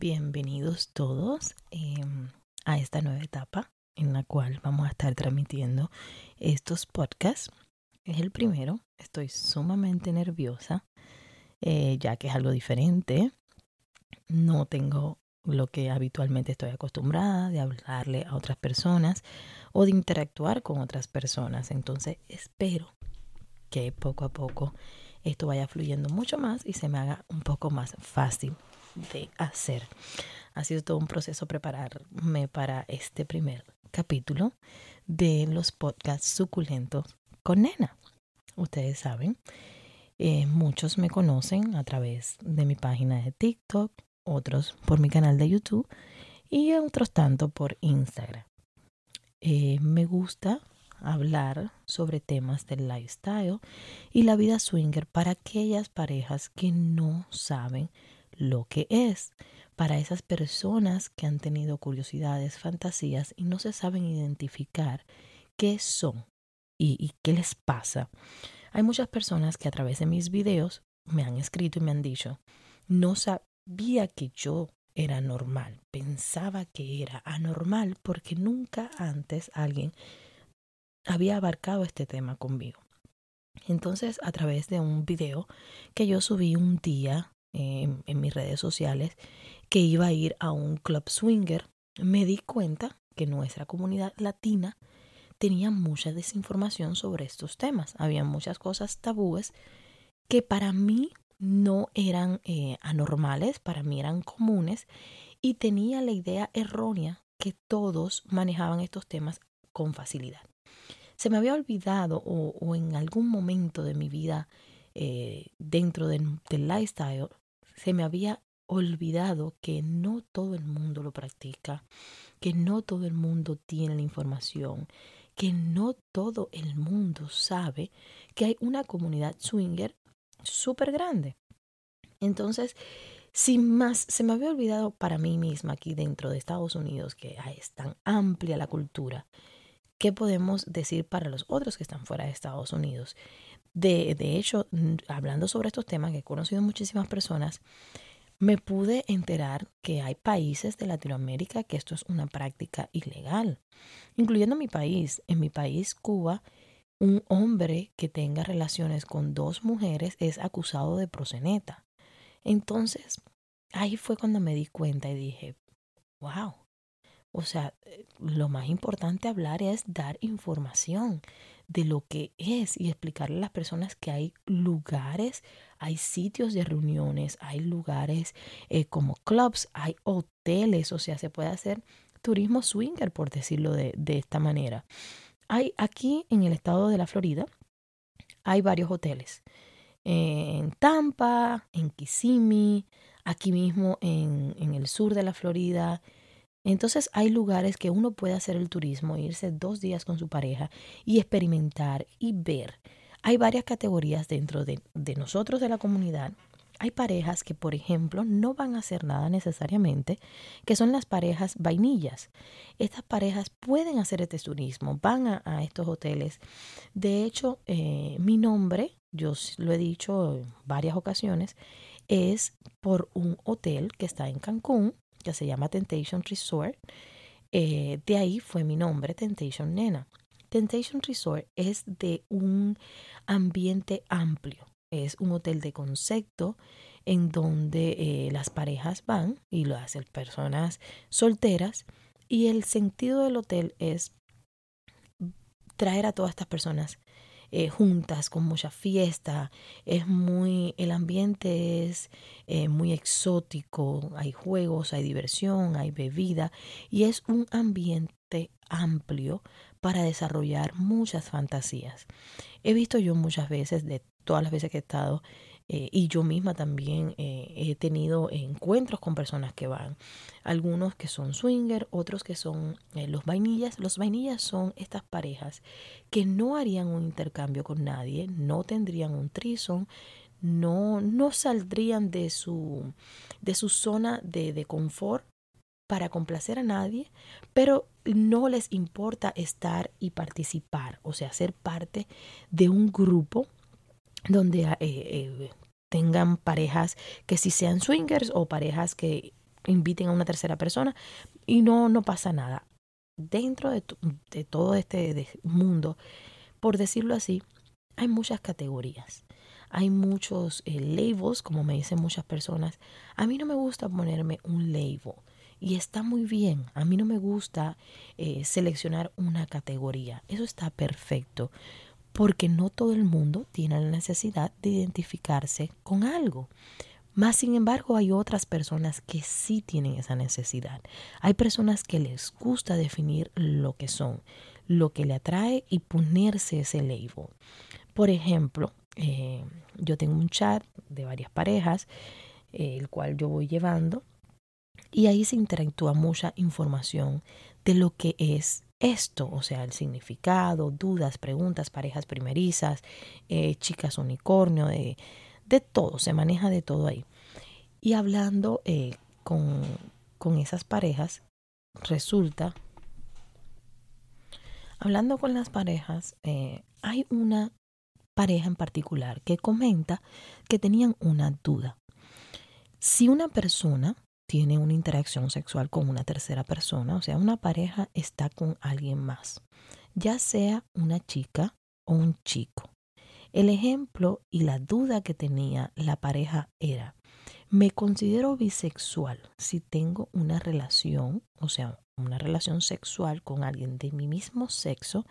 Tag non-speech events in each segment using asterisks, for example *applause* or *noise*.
Bienvenidos todos em, a esta nueva etapa en la cual vamos a estar transmitiendo estos podcasts. Es el primero, estoy sumamente nerviosa eh, ya que es algo diferente. No tengo lo que habitualmente estoy acostumbrada de hablarle a otras personas o de interactuar con otras personas. Entonces espero que poco a poco esto vaya fluyendo mucho más y se me haga un poco más fácil de hacer. Ha sido todo un proceso prepararme para este primer capítulo de los podcasts suculentos con Nena. Ustedes saben, eh, muchos me conocen a través de mi página de TikTok, otros por mi canal de YouTube y otros tanto por Instagram. Eh, me gusta hablar sobre temas del lifestyle y la vida swinger para aquellas parejas que no saben lo que es para esas personas que han tenido curiosidades, fantasías y no se saben identificar qué son y, qué les pasa. Hay muchas personas que a través de mis videos me han escrito y me han dicho, no sabía que yo era normal, pensaba que era anormal porque nunca antes alguien había abarcado este tema conmigo. Entonces, a través de un video que yo subí un día en, mis redes sociales que iba a ir a un club swinger, me di cuenta que nuestra comunidad latina tenía mucha desinformación sobre estos temas. Había muchas cosas tabúes que para mí no eran eh, anormales, para mí eran comunes y tenía la idea errónea que todos manejaban estos temas con facilidad. Se me había olvidado o, en algún momento de mi vida eh, dentro del lifestyle se me había olvidado que no todo el mundo lo practica, que no todo el mundo tiene la información, que no todo el mundo sabe que hay una comunidad swinger súper grande. Entonces, sin más, se me había olvidado para mí misma aquí dentro de Estados Unidos que es tan amplia la cultura. ¿Qué podemos decir para los otros que están fuera de Estados Unidos? De, hecho, hablando sobre estos temas que he conocido muchísimas personas, me pude enterar que hay países de Latinoamérica que esto es una práctica ilegal, incluyendo mi país. En mi país, Cuba, un hombre que tenga relaciones con dos mujeres es acusado de proseneta. Entonces, ahí fue cuando me di cuenta y dije, wow. O sea, eh, lo más importante hablar es dar información de lo que es y explicarle a las personas que hay lugares, hay sitios de reuniones, hay lugares eh, como clubs, hay hoteles, o sea, se puede hacer turismo swinger, por decirlo de, esta manera. Hay aquí en el estado de la Florida, hay varios hoteles. En Tampa, en Kissimmee, aquí mismo en, en el sur de la Florida, entonces hay lugares que uno puede hacer el turismo, irse dos días con su pareja y experimentar y ver. Hay varias categorías dentro de, nosotros de la comunidad. Hay parejas que, por ejemplo, no van a hacer nada necesariamente, que son las parejas vainillas. Estas parejas pueden hacer este turismo, van a, estos hoteles. De hecho, eh, mi nombre, yo lo he dicho en varias ocasiones, es por un hotel que está en Cancún, se llama Temptation Resort. Eh, de ahí fue mi nombre, Temptation Nena. Temptation Resort es de un ambiente amplio. Es un hotel de concepto en donde eh, las parejas van y lo hacen personas solteras. Y el sentido del hotel es traer a todas estas personas eh, juntas, con mucha fiesta. Es muy, el ambiente es eh, muy exótico, hay juegos, hay diversión, hay bebida y es un ambiente amplio para desarrollar muchas fantasías. He visto yo muchas veces, de todas las veces que he estado eh, y yo misma también eh, he tenido encuentros con personas que van. Algunos que son swinger, otros que son eh, los vainillas. Los vainillas son estas parejas que no harían un intercambio con nadie, no tendrían un trison, no, no saldrían de su, de su zona de, de confort para complacer a nadie, pero no les importa estar y participar, o sea, ser parte de un grupo donde eh, eh, tengan parejas que si sean swingers o parejas que inviten a una tercera persona y no, no pasa nada. Dentro de, de todo este mundo, por decirlo así, hay muchas categorías hay muchos eh, labels, como me dicen muchas personas. A mí no me gusta ponerme un label. Y está muy bien. A mí no me gusta eh, seleccionar una categoría. Eso está perfecto. Porque no todo el mundo tiene la necesidad de identificarse con algo. Más sin embargo, hay otras personas que sí tienen esa necesidad. Hay personas que les gusta definir lo que son, lo que le atrae y ponerse ese label. Por ejemplo, eh, yo tengo un chat de varias parejas, eh, el cual yo voy llevando y ahí se interactúa mucha información de lo que es esto, o sea, el significado, dudas, preguntas, parejas primerizas, eh, chicas unicornio, de, todo, se maneja de todo ahí. Y hablando eh, con, con esas parejas, resulta, hablando con las parejas, eh, hay una pareja en particular que comenta que tenían una duda. Si una persona tiene una interacción sexual con una tercera persona, o sea, una pareja está con alguien más, ya sea una chica o un chico. El ejemplo y la duda que tenía la pareja era, me considero bisexual si tengo una relación, o sea, una relación sexual con alguien de mi mismo sexo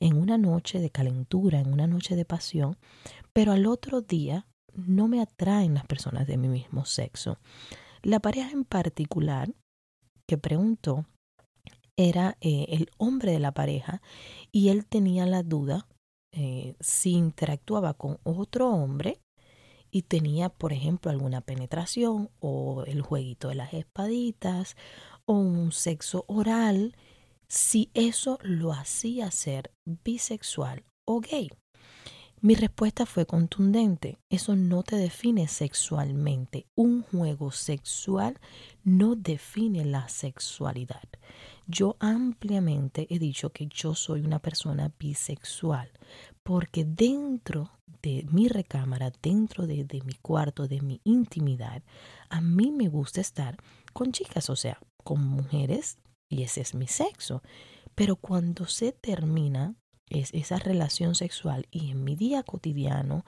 en una noche de calentura, en una noche de pasión, pero al otro día no me atraen las personas de mi mismo sexo. La pareja en particular que preguntó era eh, el hombre de la pareja y él tenía la duda eh, si interactuaba con otro hombre y tenía, por ejemplo, alguna penetración o el jueguito de las espaditas o un sexo oral, si eso lo hacía ser bisexual o gay. Mi respuesta fue contundente. Eso no te define sexualmente. Un juego sexual no define la sexualidad. Yo ampliamente he dicho que yo soy una persona bisexual porque dentro de mi recámara, dentro de, mi cuarto, de mi intimidad, a mí me gusta estar con chicas, o sea, con mujeres, y ese es mi sexo. Pero cuando se termina es esa relación sexual y en mi día cotidiano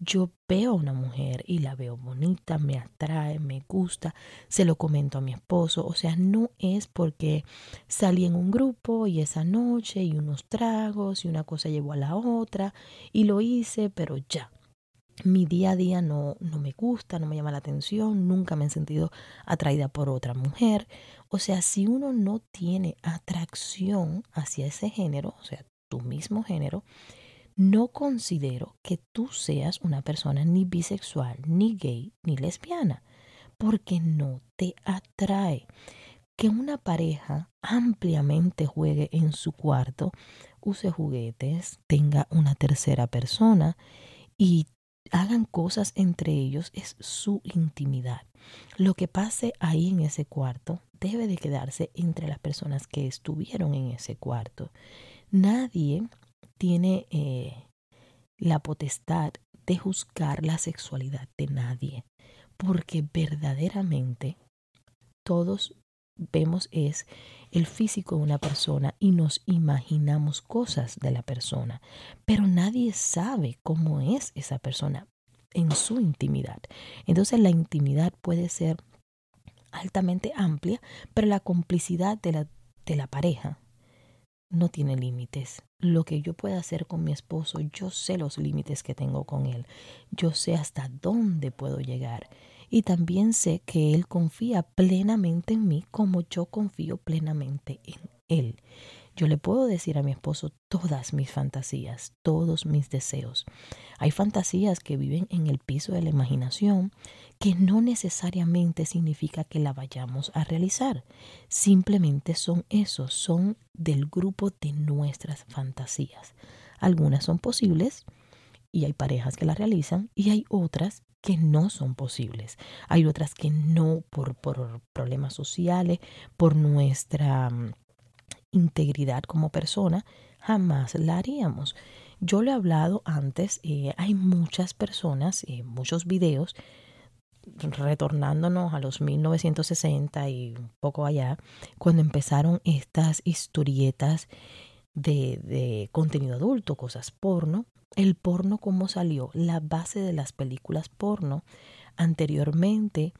yo veo a una mujer y la veo bonita, me atrae, me gusta, se lo comento a mi esposo, o sea, no es porque salí en un grupo y esa noche y unos tragos y una cosa llevó a la otra y lo hice, pero ya. Mi día a día no, no me gusta, no me llama la atención, nunca me he sentido atraída por otra mujer. O sea, si uno no tiene atracción hacia ese género, o sea, tu mismo género, no considero que tú seas una persona ni bisexual, ni gay, ni lesbiana, porque no te atrae. Que una pareja ampliamente juegue en su cuarto, use juguetes, tenga una tercera persona y hagan cosas entre ellos es su intimidad. Lo que pase ahí en ese cuarto debe de quedarse entre las personas que estuvieron en ese cuarto. Nadie tiene eh, la potestad de juzgar la sexualidad de nadie, porque verdaderamente todos vemos es el físico de una persona y nos imaginamos cosas de la persona, pero nadie sabe cómo es esa persona en su intimidad. Entonces la intimidad puede ser altamente amplia, pero la complicidad de la, de la pareja no tiene límites. Lo que yo pueda hacer con mi esposo, yo sé los límites que tengo con él. Yo sé hasta dónde puedo llegar. Y también sé que él confía plenamente en mí como yo confío plenamente en él. Yo le puedo decir a mi esposo todas mis fantasías, todos mis deseos. Hay fantasías que viven en el piso de la imaginación que no necesariamente significa que la vayamos a realizar. Simplemente son esos, son del grupo de nuestras fantasías. Algunas son posibles y hay parejas que las realizan y hay otras que no son posibles. Hay otras que no por, por problemas sociales, por nuestra mm, integridad como persona, jamás la haríamos. Yo le he hablado antes, eh, hay muchas personas, eh, muchos videos, retornándonos a los 1960 y un poco allá, cuando empezaron estas historietas de, de contenido adulto, cosas porno. El porno, ¿cómo salió? La base de las películas porno anteriormente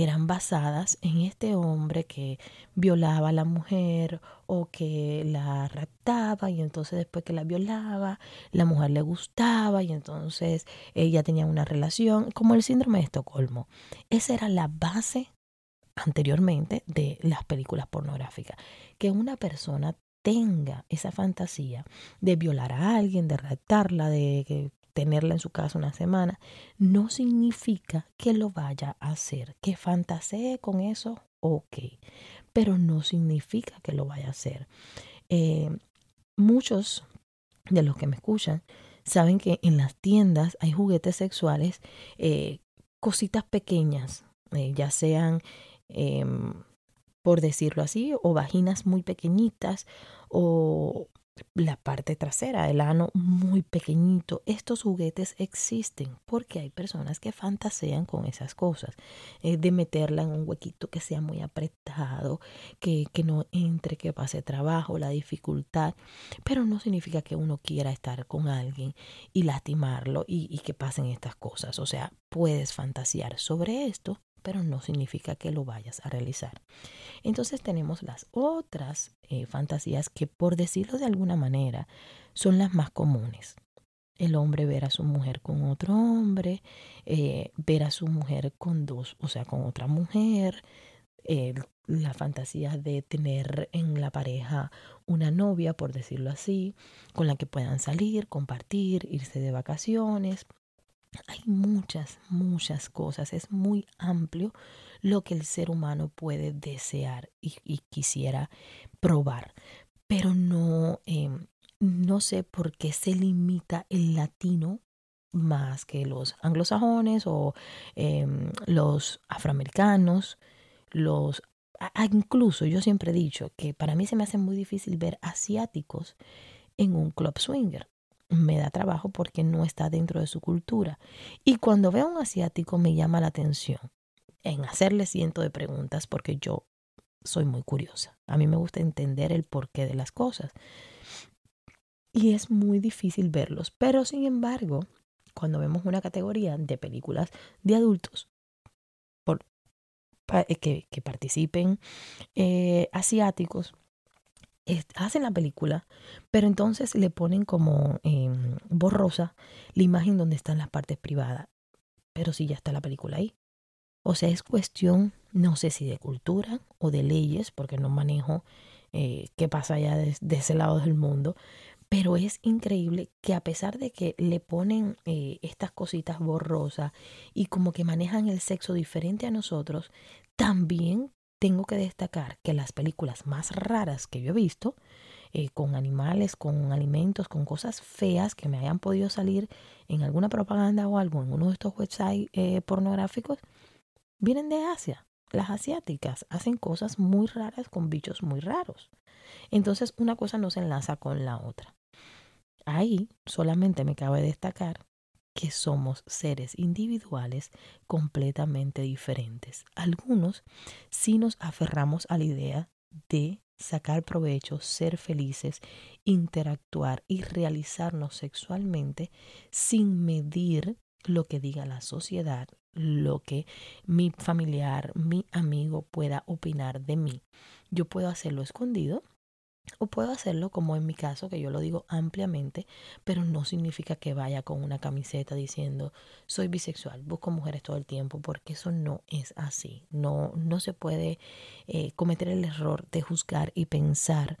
eran basadas en este hombre que violaba a la mujer o que la raptaba y entonces después que la violaba, la mujer le gustaba y entonces ella tenía una relación, como el síndrome de Estocolmo. Esa era la base anteriormente de las películas pornográficas, que una persona tenga esa fantasía de violar a alguien, de raptarla, de tenerla en su casa una semana, no significa que lo vaya a hacer. Que fantasee con eso, ok, pero no significa que lo vaya a hacer. Eh, muchos de los que me escuchan saben que en las tiendas hay juguetes sexuales, eh, cositas pequeñas, eh, ya sean, em, por decirlo así, o vaginas muy pequeñitas o la parte trasera, el ano muy pequeñito. Estos juguetes existen porque hay personas que fantasean con esas cosas, eh, de meterla en un huequito que sea muy apretado, que, que no entre, que pase trabajo, la dificultad, pero no significa que uno quiera estar con alguien y lastimarlo y, y que pasen estas cosas. O sea, puedes fantasear sobre esto, pero no significa que lo vayas a realizar. Entonces tenemos las otras eh, fantasías que, por decirlo de alguna manera, son las más comunes. El hombre ver a su mujer con otro hombre, eh, ver a su mujer con dos, o sea, con otra mujer, la fantasía de tener en la pareja una novia, por decirlo así, con la que puedan salir, compartir, irse de vacaciones, hay muchas, muchas cosas. Es muy amplio lo que el ser humano puede desear y, quisiera probar. Pero no, em, no sé por qué se limita el latino más que los anglosajones o em, los afroamericanos, los incluso yo siempre he dicho que para mí se me hace muy difícil ver asiáticos en un club swinger me da trabajo porque no está dentro de su cultura. Y cuando veo a un asiático me llama la atención en hacerle ciento de preguntas porque yo soy muy curiosa. A mí me gusta entender el porqué de las cosas. Y es muy difícil verlos. Pero sin embargo, cuando vemos una categoría de películas de adultos por, eh, que, que participen eh, asiáticos, hacen la película, pero entonces le ponen como em, borrosa la imagen donde están las partes privadas. Pero si ya está la película ahí. O sea, es cuestión, no sé si de cultura o de leyes, porque no manejo eh, qué pasa allá de, ese lado del mundo. Pero es increíble que a pesar de que le ponen eh, estas cositas borrosas y como que manejan el sexo diferente a nosotros, también tengo que destacar que las películas más raras que yo he visto, eh, con animales, con alimentos, con cosas feas que me hayan podido salir en alguna propaganda o algo en uno de estos websites eh, pornográficos, vienen de Asia. Las asiáticas hacen cosas muy raras con bichos muy raros. Entonces una cosa no se enlaza con la otra. Ahí solamente me cabe destacar que somos seres individuales completamente diferentes. Algunos sí nos aferramos a la idea de sacar provecho, ser felices, interactuar y realizarnos sexualmente sin medir lo que diga la sociedad, lo que mi familiar, mi amigo pueda opinar de mí. Yo puedo hacerlo escondido o puedo hacerlo como en mi caso, que yo lo digo ampliamente, pero no significa que vaya con una camiseta diciendo soy bisexual, busco mujeres todo el tiempo, porque eso no es así. No, no se puede eh, cometer el error de juzgar y pensar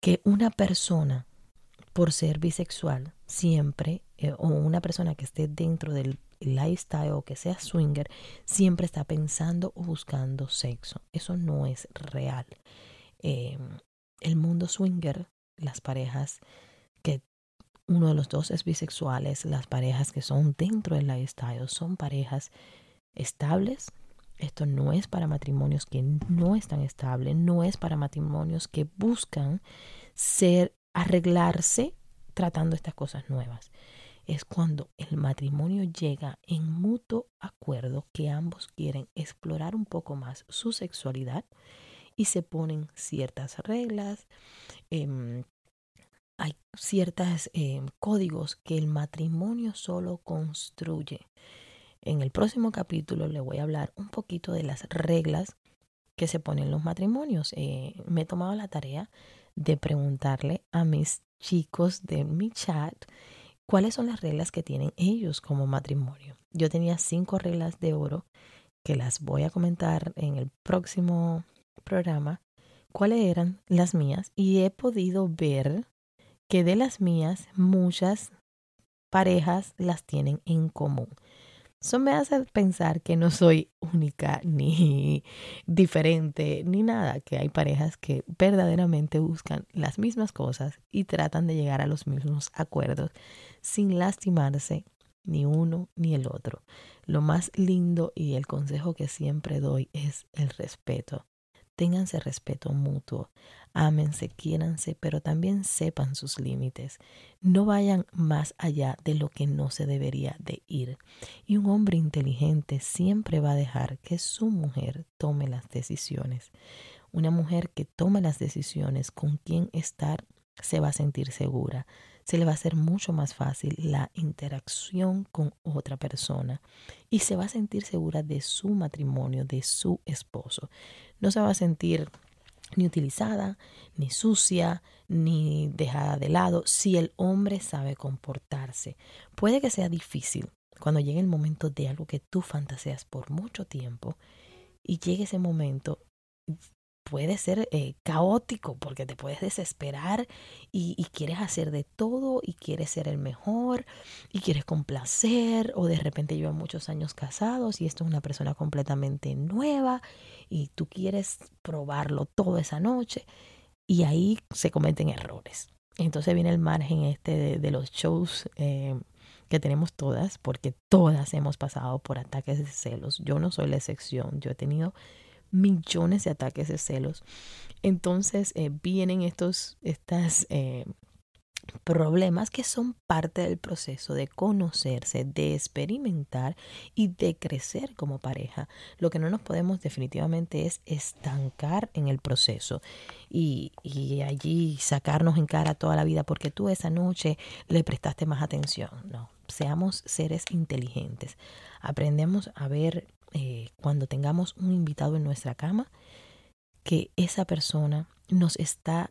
que una persona, por ser bisexual, siempre, eh, o una persona que esté dentro del lifestyle o que sea swinger, siempre está pensando o buscando sexo. Eso no es real. Em, el mundo swinger, las parejas que uno de los dos es bisexuales, las parejas que son dentro del lifestyle son parejas estables. Esto no es para matrimonios que no están estables, no es para matrimonios que buscan ser, arreglarse tratando estas cosas nuevas. Es cuando el matrimonio llega en mutuo acuerdo que ambos quieren explorar un poco más su sexualidad y se ponen ciertas reglas, em, hay ciertos em, códigos que el matrimonio solo construye. En el próximo capítulo le voy a hablar un poquito de las reglas que se ponen los matrimonios. Eh, me he tomado la tarea de preguntarle a mis chicos de mi chat cuáles son las reglas que tienen ellos como matrimonio. Yo tenía cinco reglas de oro que las voy a comentar en el próximo programa, cuáles eran las mías y he podido ver que de las mías muchas parejas las tienen en común. Eso me hace pensar que no soy única *laughs* ni diferente ni nada, que hay parejas que verdaderamente buscan las mismas cosas y tratan de llegar a los mismos acuerdos sin lastimarse ni uno ni el otro. Lo más lindo y el consejo que siempre doy es el respeto. Ténganse respeto mutuo, ámense, quiéranse, pero también sepan sus límites. No vayan más allá de lo que no se debería de ir. Y un hombre inteligente siempre va a dejar que su mujer tome las decisiones. Una mujer que tome las decisiones con quién estar se va a sentir segura. Se le va a hacer mucho más fácil la interacción con otra persona y se va a sentir segura de su matrimonio, de su esposo no se va a sentir ni utilizada, ni sucia, ni dejada de lado si el hombre sabe comportarse. Puede que sea difícil cuando llegue el momento de algo que tú fantaseas por mucho tiempo y llegue ese momento puede ser eh, caótico porque te puedes desesperar y, y, quieres hacer de todo y quieres ser el mejor y quieres complacer o de repente llevan muchos años casados y esto es una persona completamente nueva y tú quieres probarlo toda esa noche y ahí se cometen errores. Entonces viene el margen este de, los shows eh, que tenemos todas porque todas hemos pasado por ataques de celos. Yo no soy la excepción, yo he tenido millones de ataques de celos. Entonces eh, vienen estos, estas eh, problemas que son parte del proceso de conocerse, de experimentar y de crecer como pareja. Lo que no nos podemos definitivamente es estancar en el proceso y, y allí sacarnos en cara toda la vida porque tú esa noche le prestaste más atención. No, seamos seres inteligentes. Aprendemos a ver eh, cuando tengamos un invitado en nuestra cama, que esa persona nos está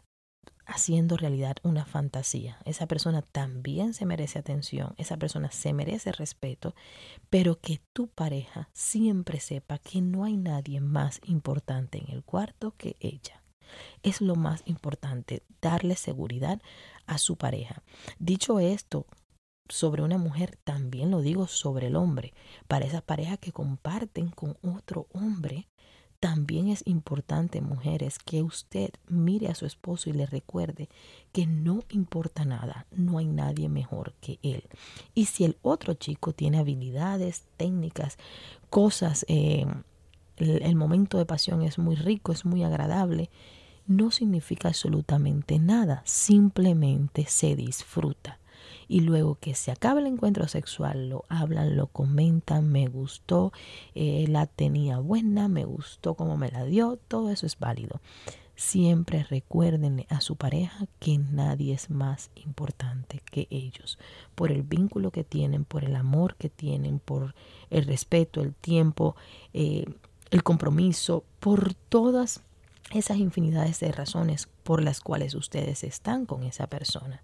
haciendo realidad una fantasía. Esa persona también se merece atención, esa persona se merece respeto, pero que tu pareja siempre sepa que no hay nadie más importante en el cuarto que ella. Es lo más importante, darle seguridad a su pareja. Dicho esto, sobre una mujer, también lo digo sobre el hombre. Para esas parejas que comparten con otro hombre, también es importante, mujeres, que usted mire a su esposo y le recuerde que no importa nada, no hay nadie mejor que él. Y si el otro chico tiene habilidades, técnicas, cosas, eh, el, el momento de pasión es muy rico, es muy agradable, no significa absolutamente nada, simplemente se disfruta y luego que se acabe el encuentro sexual lo hablan, lo comentan, me gustó, eh, la tenía buena, me gustó cómo me la dio, todo eso es válido. Siempre recuérdenle a su pareja que nadie es más importante que ellos, por el vínculo que tienen, por el amor que tienen, por el respeto, el tiempo, eh, el compromiso, por todas esas infinidades de razones por las cuales ustedes están con esa persona.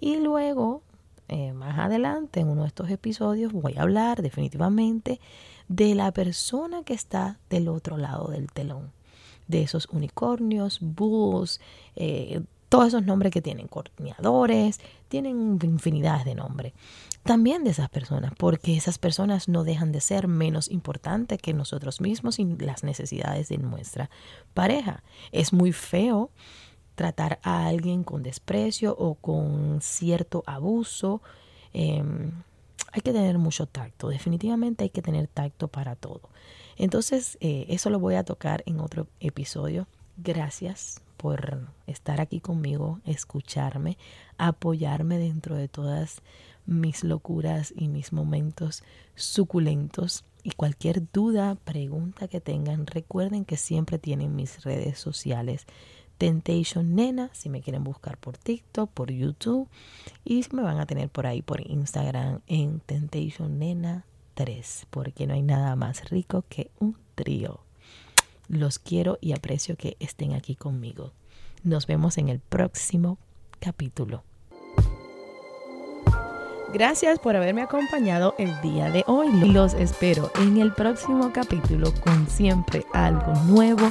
Y luego, eh, más adelante, en uno de estos episodios, voy a hablar definitivamente de la persona que está del otro lado del telón. De esos unicornios, búhos, eh, todos esos nombres que tienen, coordinadores, tienen infinidades de nombres. También de esas personas, porque esas personas no dejan de ser menos importantes que nosotros mismos y las necesidades de nuestra pareja. Es muy feo tratar a alguien con desprecio o con cierto abuso. Em, hay que tener mucho tacto, definitivamente hay que tener tacto para todo. Entonces, eh, eso lo voy a tocar en otro episodio. Gracias por estar aquí conmigo, escucharme, apoyarme dentro de todas mis locuras y mis momentos suculentos. Y cualquier duda, pregunta que tengan, recuerden que siempre tienen mis redes sociales. Temptation Nena, si me quieren buscar por TikTok, por YouTube. Y me van a tener por ahí por Instagram en Temptation Nena 3, porque no hay nada más rico que un trío. Los quiero y aprecio que estén aquí conmigo. Nos vemos en el próximo capítulo. Gracias por haberme acompañado el día de hoy. Los espero en el próximo capítulo con siempre algo nuevo